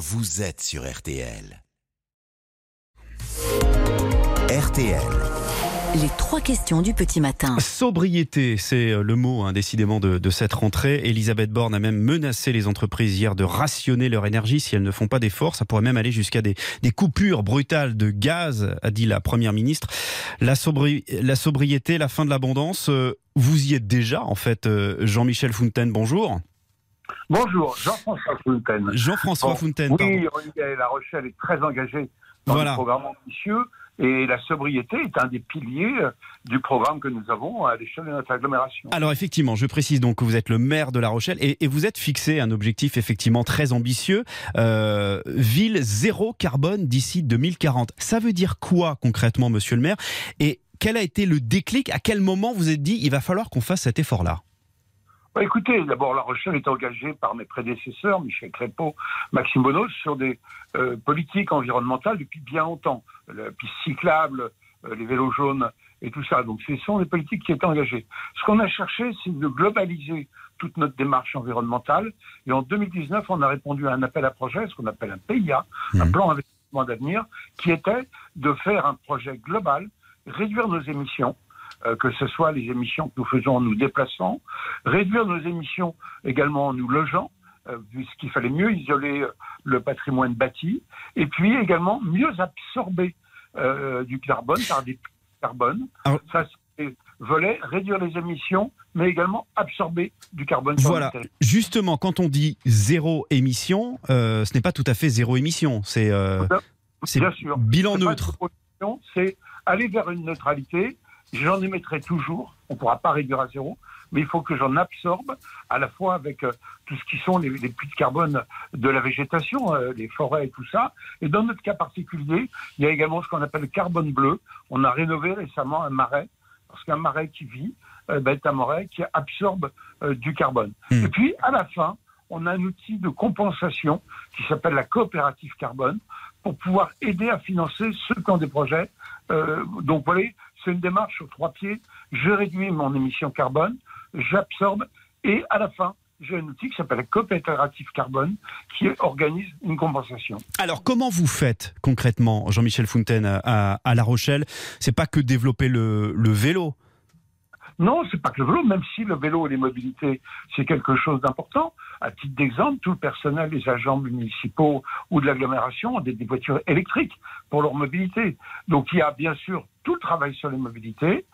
vous êtes sur RTL. RTL. Les trois questions du petit matin. Sobriété, c'est euh, le mot hein, décidément de, de, cette rentrée. Elisabeth Borne a même menacé les entreprises hier de rationner leur énergie si elles ne font pas d'efforts. Ça pourrait même aller jusqu'à des, des, coupures brutales de gaz, a dit la Première ministre. La, sobri la sobriété, la fin de l'abondance, euh, vous y êtes déjà en fait. Euh, Jean-Michel Fontaine, bonjour. Bonjour, Jean-François Fontaine. Jean-François bon, Fontaine, oui, pardon. La Rochelle est très engagée dans voilà. le programme ambitieux. Et la sobriété est un des piliers euh, du programme que nous avons à l'échelle de notre agglomération. Alors effectivement, je précise donc que vous êtes le maire de La Rochelle et, et vous êtes fixé un objectif effectivement très ambitieux, euh, ville zéro carbone d'ici 2040. Ça veut dire quoi concrètement, monsieur le maire? Et quel a été le déclic? À quel moment vous êtes dit il va falloir qu'on fasse cet effort-là? Bah, écoutez, d'abord, La Rochelle est engagée par mes prédécesseurs, Michel Crépeau, Maxime Bonos, sur des euh, politiques environnementales depuis bien longtemps. La piste cyclable, euh, les vélos jaunes et tout ça. Donc, ce sont des politiques qui étaient engagées. Ce qu'on a cherché, c'est de globaliser toute notre démarche environnementale. Et en 2019, on a répondu à un appel à projet, ce qu'on appelle un PIA, mmh. un plan d'investissement d'avenir, qui était de faire un projet global, réduire nos émissions, euh, que ce soit les émissions que nous faisons en nous déplaçant, réduire nos émissions également en nous logeant, euh, puisqu'il fallait mieux isoler euh, le patrimoine bâti, et puis également mieux absorber euh, du carbone par des carbone. Alors... Ça, c'est volet réduire les émissions, mais également absorber du carbone. Voilà. Justement, quand on dit zéro émission, euh, ce n'est pas tout à fait zéro émission. C'est euh, bilan neutre. C'est aller vers une neutralité J'en émettrai toujours, on ne pourra pas réduire à zéro, mais il faut que j'en absorbe à la fois avec euh, tout ce qui sont les, les, puits de carbone de la végétation, euh, les forêts et tout ça. Et dans notre cas particulier, il y a également ce qu'on appelle le carbone bleu. On a rénové récemment un marais, parce qu'un marais qui vit euh, ben, est un marais qui absorbe du carbone. Mmh. Et puis, à la fin, on a un outil de compensation qui s'appelle la coopérative carbone pour pouvoir aider à financer ceux qui ont des projets. Donc, vous voyez, c'est une démarche sur trois pieds. Je réduis mon émission carbone, j'absorbe, et à la fin, j'ai un outil qui s'appelle coopérative carbone qui organise une compensation. Alors comment vous faites concrètement, Jean-Michel Fontaine, à, La Rochelle? C'est pas que développer le vélo. Non, c'est pas que le vélo, même si le vélo et les mobilités, c'est quelque chose d'important. À titre d'exemple, tout le personnel des agents municipaux ou de l'agglomération ont des, voitures électriques pour leur mobilité. Donc il y a bien sûr tout le travail sur les mobilités.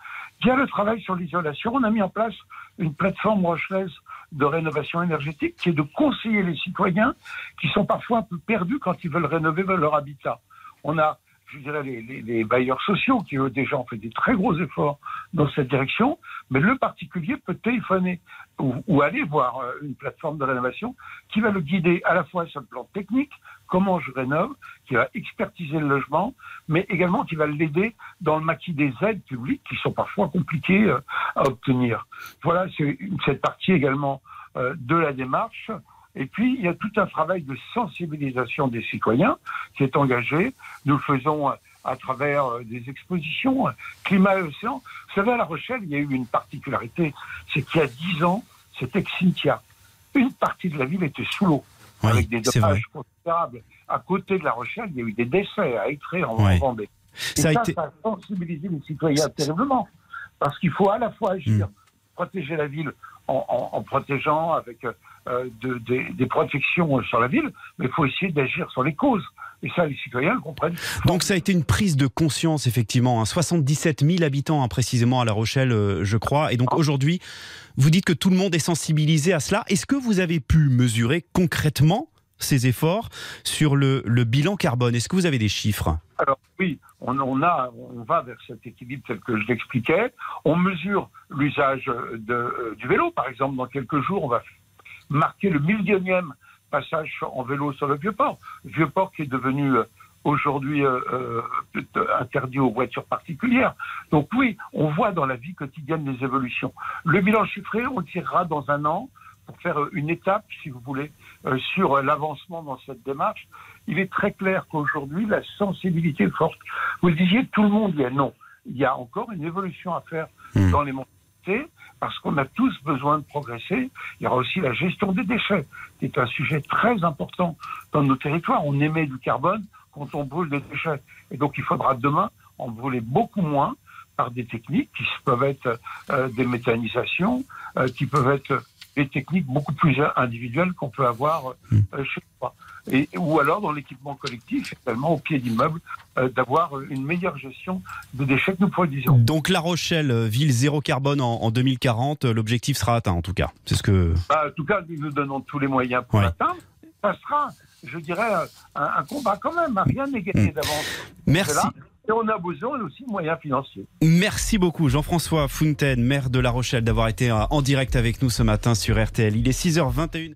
Il y a le travail sur l'isolation. On a mis en place une plateforme rochelaise de rénovation énergétique qui est de conseiller les citoyens qui sont parfois un peu perdus quand ils veulent rénover leur habitat. On a je dirais, les, les, les, bailleurs sociaux qui, eux, déjà, ont fait des très gros efforts dans cette direction, mais le particulier peut téléphoner ou, aller voir euh, une plateforme de rénovation qui va le guider à la fois sur le plan technique, comment je rénove, qui va expertiser le logement, mais également qui va l'aider dans le maquis des aides publiques qui sont parfois compliquées euh, à obtenir. Voilà, c'est cette partie également euh, de la démarche. Et puis, il y a tout un travail de sensibilisation des citoyens qui est engagé. Nous le faisons à travers des expositions, climat et océan. Vous savez, à La Rochelle, il y a eu une particularité, c'est qu'il y a dix ans, c'était Xintia. Une partie de la ville était sous l'eau, oui, avec des dommages considérables. À côté de La Rochelle, il y a eu des décès à Étré en oui. Vendée. Et ça, ça, a été... ça a sensibilisé les citoyens terriblement. Parce qu'il faut à la fois agir, mmh. protéger la ville en, en, en protégeant avec euh, de, de, des protections sur la ville, mais il faut essayer d'agir sur les causes. Et ça, les citoyens le comprennent. Donc ça a été une prise de conscience, effectivement. Hein. 77 000 habitants, hein, précisément, à La Rochelle, euh, je crois. Et donc oh. aujourd'hui, vous dites que tout le monde est sensibilisé à cela. Est-ce que vous avez pu mesurer concrètement ces efforts sur le, le bilan carbone? Est-ce que vous avez des chiffres? Alors oui, on, on, a, on va vers cet équilibre tel que je l'expliquais. On mesure l'usage euh, du vélo. Par exemple, dans quelques jours, on va marquer le millionième passage en vélo sur le Vieux-Port. Vieux-Port qui est devenu aujourd'hui euh, euh, interdit aux voitures particulières. Donc oui, on voit dans la vie quotidienne des évolutions. Le bilan chiffré, on le tirera dans un an pour faire une étape, si vous voulez, euh, sur l'avancement dans cette démarche. Il est très clair qu'aujourd'hui, la sensibilité est forte. Vous le disiez, tout le monde y est non. Il y a encore une évolution à faire mmh. dans les mondes parce qu'on a tous besoin de progresser. Il y aura aussi la gestion des déchets, qui est un sujet très important dans nos territoires. On émet du carbone quand on brûle des déchets. Et donc il faudra demain en brûler beaucoup moins par des techniques qui peuvent être euh, des méthanisations, euh, qui peuvent être des techniques beaucoup plus individuelles qu'on peut avoir euh, hmm. chez soi. Et, ou alors dans l'équipement collectif, également au pied d'immeubles, d'avoir une meilleure gestion des déchets que nous produisons. Donc La Rochelle, ville zéro carbone en, 2040, l'objectif sera atteint en tout cas. C'est ce que. Bah, en tout cas, nous donnons tous les moyens pour l'atteindre. Ça sera, je dirais, un, combat quand même. Rien n'est gagné hmm. d'avance. Merci. Et on a besoin aussi de moyens financiers. Merci beaucoup Jean-François Fontaine, maire de La Rochelle, d'avoir été en direct avec nous ce matin sur RTL. Il est 6h21.